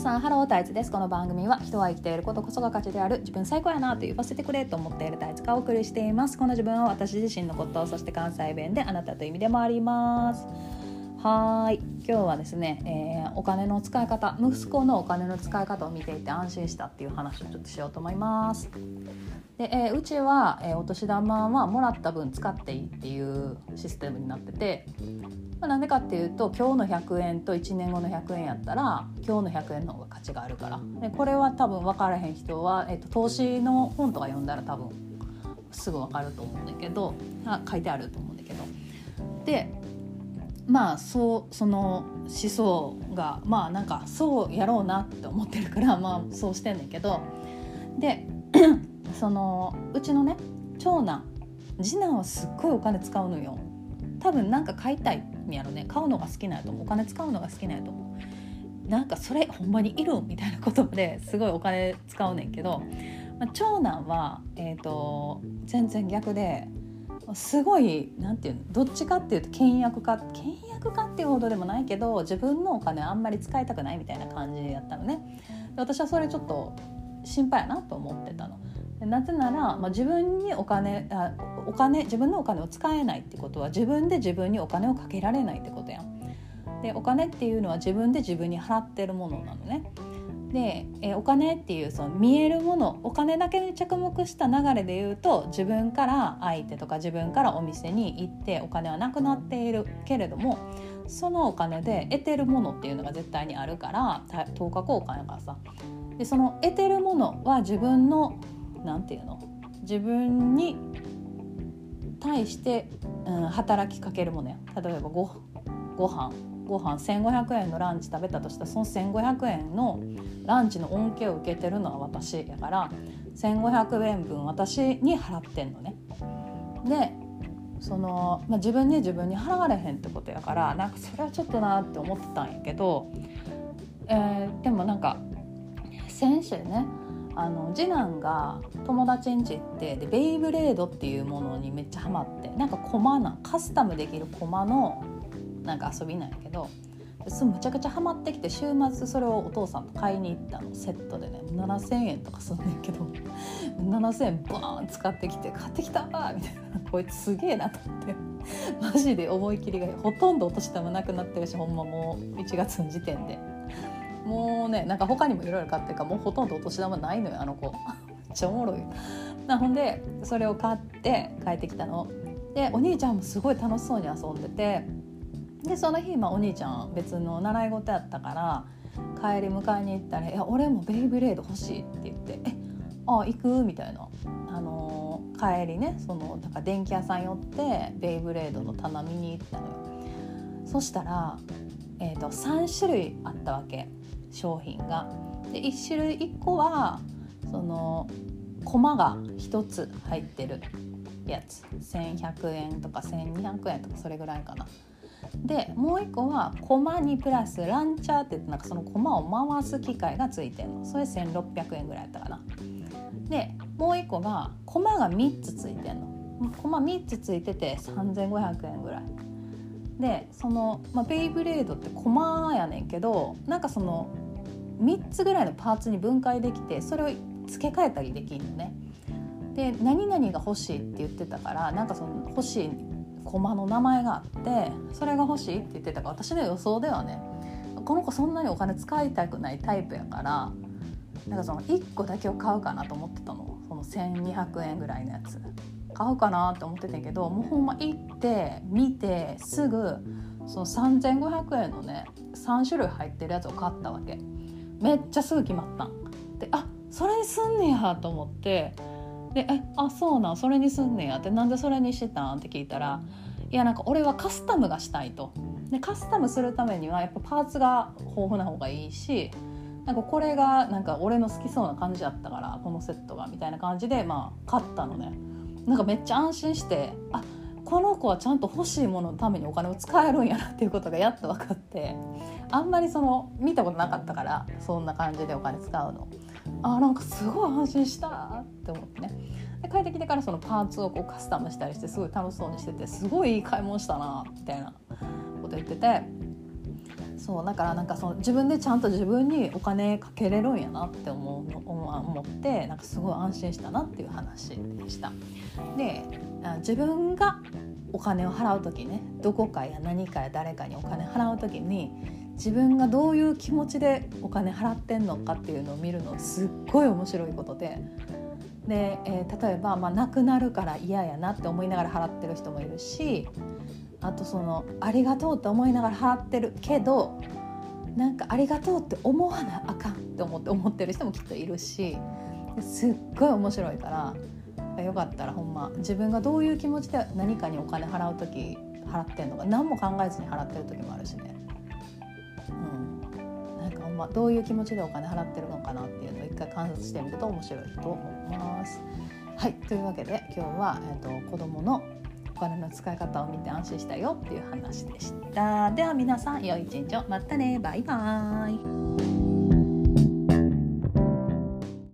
皆さんハロータイツです。この番組は人は生きていることこそが価値である自分最高やなと言わせてくれと思っているタイツがお送りしています。この自分は私自身のことそして関西弁であなたという意味でもあります。はい。今日はですね、えー、お金の使い方息子のお金の使い方を見ていて安心したっていう話をちょっとしようと思います。で、えー、うちは、えー、お年玉はもらった分使っていいっていうシステムになっててまあ、なんでかっていうと今日の100円と1年後の100円やったら今日の100円の方が価値があるから。でこれは多分分からへん人は、えっと、投資の本とか読んだら多分すぐ分かると思うんだけどあ書いてあると思うんだけど。でまあそうその思想がまあなんかそうやろうなって思ってるからまあそうしてんねんけどで そのうちのね長男次男はすっごいお金使うのよ。多分なんか買いたいんやろね。買うのが好きなんやと思う。お金使うのが好きなんやと思う。なんかそれほんまにいるみたいなことですごいお金使うねんけど、まあ、長男は、えーと、全然逆ですごいなんていうのどっちかっていうと倹約家倹約家っていうほどでもないけど自分のお金あんまり使いたくないみたいな感じやったのねで私はそれちょっと心配やなと思ってたの。なぜなら、まあ、自分にお金あお金自分のお金を使えないってことは自分で自分にお金をかけられないってことやん。でお金っていうのは自分で自分に払ってるものなのね。でえお金っていうその見えるものお金だけに着目した流れで言うと自分から相手とか自分からお店に行ってお金はなくなっているけれどもそのお金で得てるものっていうのが絶対にあるから等価交換やからさでその得てるものは自分の何て言うの自分に対して、うん、働きかけるものや例えばごご飯ご飯1,500円のランチ食べたとしたらその1,500円のランチの恩恵を受けてるのは私やから1,500円分私に払ってんのね。でその、まあ、自分に自分に払われへんってことやからなんかそれはちょっとなって思ってたんやけど、えー、でもなんか先週ねあの次男が友達ん家行ってでベイブレードっていうものにめっちゃハマってなんか駒なカスタムできる駒のなんか遊びなんやけどむちゃくちゃハマってきて週末それをお父さんと買いに行ったの。セットでね7,000円とかすんねんけど 7,000円バーン使ってきて買ってきたみたいな。こいつすげえなと思って。マジで思い切りがほとんどお年玉なくなってるしほんまもう1月の時点で。もうねなんか他にもいろいろ買ってるかもうほとんどお年玉ないのよあの子。めっちゃおもろい。なほんでそれを買って帰ってきたの。でお兄ちゃんもすごい楽しそうに遊んでてでその日、まあ、お兄ちゃん別の習い事やったから帰り迎えに行ったら「いや俺もベイブレード欲しい」って言って「えあ行く?」みたいな、あのー、帰りねそのだか電気屋さん寄ってベイブレードの棚見に行ったのよそしたら、えーと3種類あったわけ商品が。で1種類1個はその駒が1つ入ってるやつ1100円とか1200円とかそれぐらいかな。でもう1個は駒にプラスランチャーってなんかその駒を回す機械がついてんのそれ1600円ぐらいやったかな。でもう1個が駒が3つついてんの。駒3つついてて3500円ぐらい。でその、まあ、ベイブレードって駒やねんけどなんかその3つぐらいのパーツに分解できてそれを付け替えたりできるのね。で何々が欲しいって言ってたからなんかその欲しい駒の名前があってそれが欲しいって言ってたから私の予想ではねこの子そんなにお金使いたくないタイプやからなんかその1個だけを買うかなと思ってたの。その1200円ぐらいのやつ。買うかなって思ってたけどもうほんま行って見てすぐその3500円のね3種類入ってるやつを買ったわけ。めっちゃすぐ決まったん。であそれにすんねやと思ってで「えあそうなんそれにすんねや」って「なんでそれにしてたん?」って聞いたらいやなんか俺はカスタムがしたいと。でカスタムするためにはやっぱパーツが豊富な方がいいしなんかこれがなんか俺の好きそうな感じだったからこのセットがみたいな感じでまあ買ったのね。なんかめっちゃ安心してあこの子はちゃんと欲しいもののためにお金を使えるんやなっていうことがやっと分かってあんまりその見たことなかったからそんな感じでお金使うのあなんかすごい安心したって思ってねで帰ってきてからそのパーツをこうカスタムしたりしてすごい楽しそうにしててすごいいい買い物したなみたいなこと言っててそうだからなんかその自分でちゃんと自分にお金かけれるんやなって思う思ってなんかすごい安心したなっていう話でした。で自分がお金を払う時ねどこかや何かや誰かにお金払う時に自分がどういう気持ちでお金払ってんのかっていうのを見るのすっごい面白いことで。で、えー、例えば、まあ、亡くなるから嫌やなって思いながら払ってる人もいるしあとそのありがとうって思いながら払ってるけどなんかありがとうって思わなあかんって思って思ってる人もきっといるしすっごい面白いからよかったらほんま自分がどういう気持ちで何かにお金払う時払ってんのか何も考えずに払ってる時もあるしね。うん、なんかほんまどういう気持ちでお金払ってるのかなっていうのを一回観察してみると面白いと思います。はい。というわけで今日は、えーと子供のお金の使い方を見て安心したよっていう話でした。では皆さん良い一日を。またね。バイバーイ。